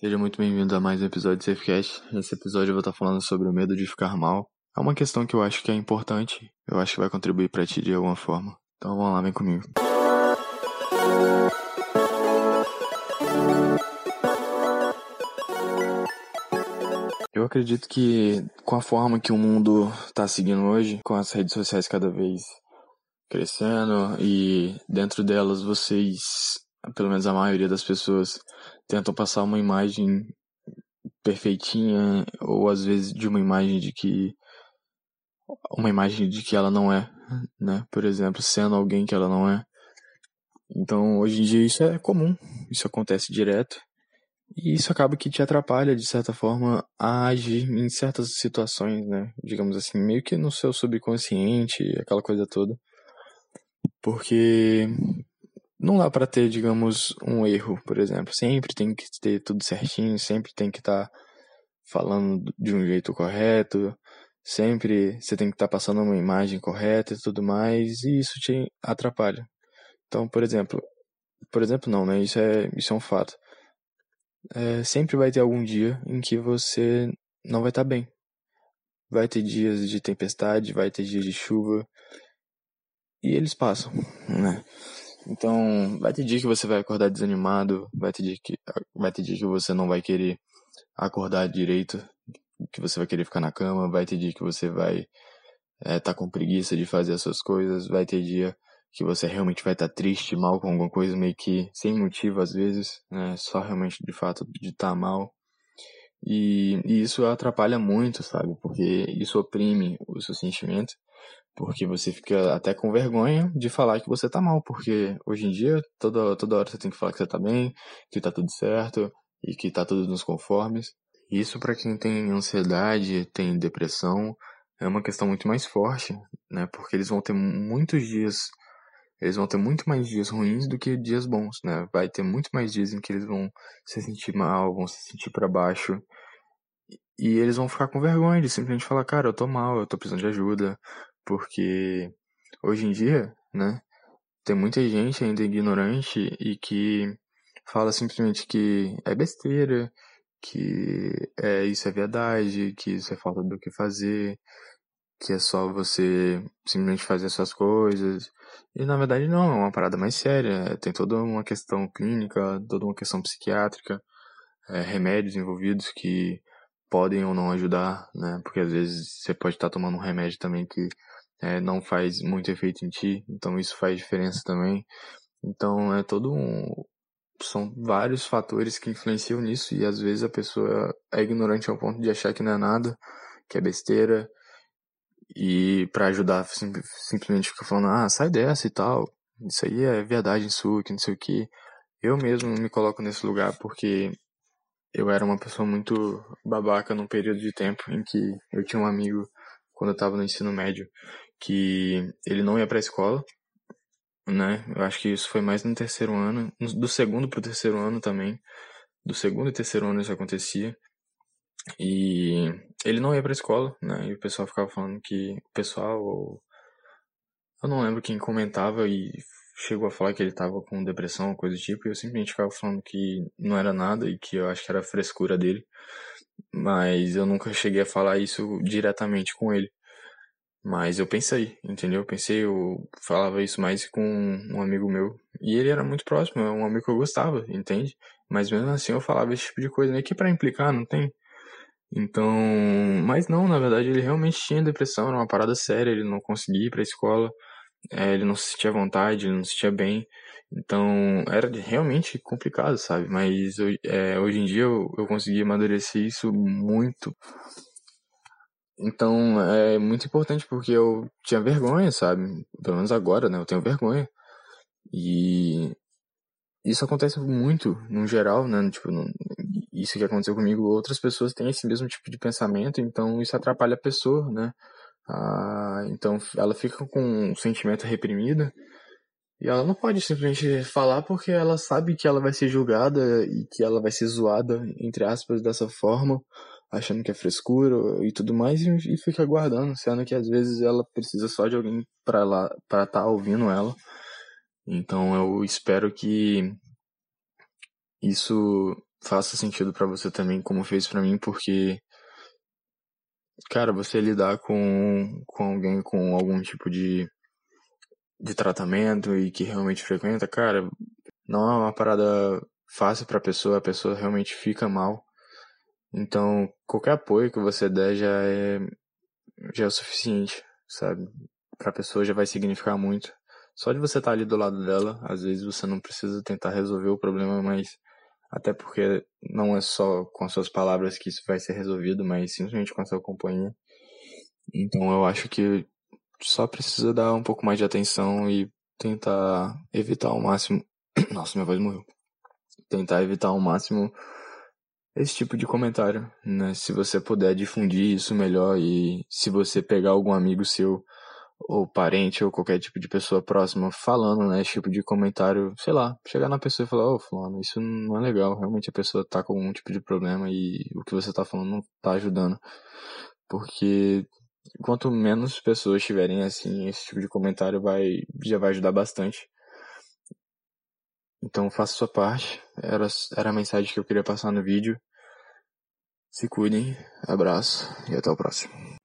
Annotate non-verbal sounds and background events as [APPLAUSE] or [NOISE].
Seja muito bem-vindo a mais um episódio de SafeCast. Nesse episódio eu vou estar falando sobre o medo de ficar mal. É uma questão que eu acho que é importante, eu acho que vai contribuir para ti de alguma forma. Então vamos lá, vem comigo. Eu acredito que com a forma que o mundo está seguindo hoje, com as redes sociais cada vez crescendo e dentro delas vocês, pelo menos a maioria das pessoas, tentam passar uma imagem perfeitinha ou às vezes de uma imagem de que uma imagem de que ela não é, né? Por exemplo, sendo alguém que ela não é. Então, hoje em dia isso é comum, isso acontece direto. E isso acaba que te atrapalha, de certa forma, a agir em certas situações, né? Digamos assim, meio que no seu subconsciente, aquela coisa toda. Porque não dá para ter, digamos, um erro, por exemplo. Sempre tem que ter tudo certinho, sempre tem que estar tá falando de um jeito correto, sempre você tem que estar tá passando uma imagem correta e tudo mais, e isso te atrapalha. Então, por exemplo, por exemplo não, né? Isso é, isso é um fato. É, sempre vai ter algum dia em que você não vai estar tá bem. Vai ter dias de tempestade, vai ter dias de chuva, e eles passam, né? Então, vai ter dia que você vai acordar desanimado, vai ter dia que, vai ter dia que você não vai querer acordar direito, que você vai querer ficar na cama, vai ter dia que você vai estar é, tá com preguiça de fazer as suas coisas, vai ter dia que você realmente vai estar tá triste, mal com alguma coisa, meio que sem motivo às vezes, né? Só realmente de fato de estar tá mal. E, e isso atrapalha muito, sabe? Porque isso oprime o seu sentimento porque você fica até com vergonha de falar que você tá mal, porque hoje em dia, toda, toda hora você tem que falar que você tá bem, que tá tudo certo e que tá tudo nos conformes. Isso para quem tem ansiedade, tem depressão, é uma questão muito mais forte, né? Porque eles vão ter muitos dias, eles vão ter muito mais dias ruins do que dias bons, né? Vai ter muito mais dias em que eles vão se sentir mal, vão se sentir para baixo. E eles vão ficar com vergonha de simplesmente falar, cara, eu tô mal, eu tô precisando de ajuda, porque hoje em dia, né, tem muita gente ainda ignorante e que fala simplesmente que é besteira, que é, isso é verdade, que isso é falta do que fazer, que é só você simplesmente fazer suas coisas. E na verdade não, é uma parada mais séria. Tem toda uma questão clínica, toda uma questão psiquiátrica, é, remédios envolvidos que podem ou não ajudar, né? Porque às vezes você pode estar tomando um remédio também que é, não faz muito efeito em ti, então isso faz diferença também. Então é todo um. São vários fatores que influenciam nisso e às vezes a pessoa é ignorante ao ponto de achar que não é nada, que é besteira, e para ajudar sim, simplesmente fica falando, ah, sai dessa e tal, isso aí é verdade sua, que não sei o que. Eu mesmo me coloco nesse lugar porque eu era uma pessoa muito babaca num período de tempo em que eu tinha um amigo quando eu estava no ensino médio que ele não ia para a escola, né? Eu acho que isso foi mais no terceiro ano, do segundo pro terceiro ano também. Do segundo e terceiro ano isso acontecia. E ele não ia pra escola, né? E o pessoal ficava falando que o pessoal eu não lembro quem comentava e chegou a falar que ele tava com depressão, coisa do tipo, e eu simplesmente ficava falando que não era nada e que eu acho que era frescura dele. Mas eu nunca cheguei a falar isso diretamente com ele. Mas eu pensei, entendeu? Eu pensei, eu falava isso mais com um amigo meu. E ele era muito próximo, é um amigo que eu gostava, entende? Mas mesmo assim eu falava esse tipo de coisa, meio que pra implicar, não tem? Então, mas não, na verdade ele realmente tinha depressão, era uma parada séria, ele não conseguia ir pra escola, é, ele não se sentia à vontade, ele não se sentia bem. Então, era realmente complicado, sabe? Mas é, hoje em dia eu, eu consegui amadurecer isso muito então é muito importante porque eu tinha vergonha, sabe? Pelo menos agora, né? Eu tenho vergonha. E isso acontece muito, no geral, né? Tipo, isso que aconteceu comigo, outras pessoas têm esse mesmo tipo de pensamento, então isso atrapalha a pessoa, né? Ah, então ela fica com um sentimento reprimido e ela não pode simplesmente falar porque ela sabe que ela vai ser julgada e que ela vai ser zoada, entre aspas, dessa forma achando que é frescura e tudo mais e, e fica aguardando, sendo que às vezes ela precisa só de alguém para lá para estar tá ouvindo ela. Então eu espero que isso faça sentido para você também, como fez para mim, porque cara, você lidar com, com alguém com algum tipo de, de tratamento e que realmente frequenta, cara, não é uma parada fácil pra pessoa, a pessoa realmente fica mal. Então, qualquer apoio que você der já é, já é o suficiente, sabe? Pra pessoa já vai significar muito. Só de você estar tá ali do lado dela, às vezes você não precisa tentar resolver o problema, mas até porque não é só com as suas palavras que isso vai ser resolvido, mas simplesmente com a sua companhia. Então eu acho que só precisa dar um pouco mais de atenção e tentar evitar ao máximo. [COUGHS] Nossa, minha voz morreu. Tentar evitar ao máximo esse tipo de comentário, né? Se você puder difundir isso melhor e se você pegar algum amigo seu ou parente ou qualquer tipo de pessoa próxima falando, né, esse tipo de comentário, sei lá, chegar na pessoa e falar, ô oh, fulano, isso não é legal, realmente a pessoa tá com algum tipo de problema e o que você tá falando não tá ajudando. Porque quanto menos pessoas tiverem assim, esse tipo de comentário vai já vai ajudar bastante. Então faça sua parte. Era, era a mensagem que eu queria passar no vídeo. Se cuidem, abraço e até o próximo.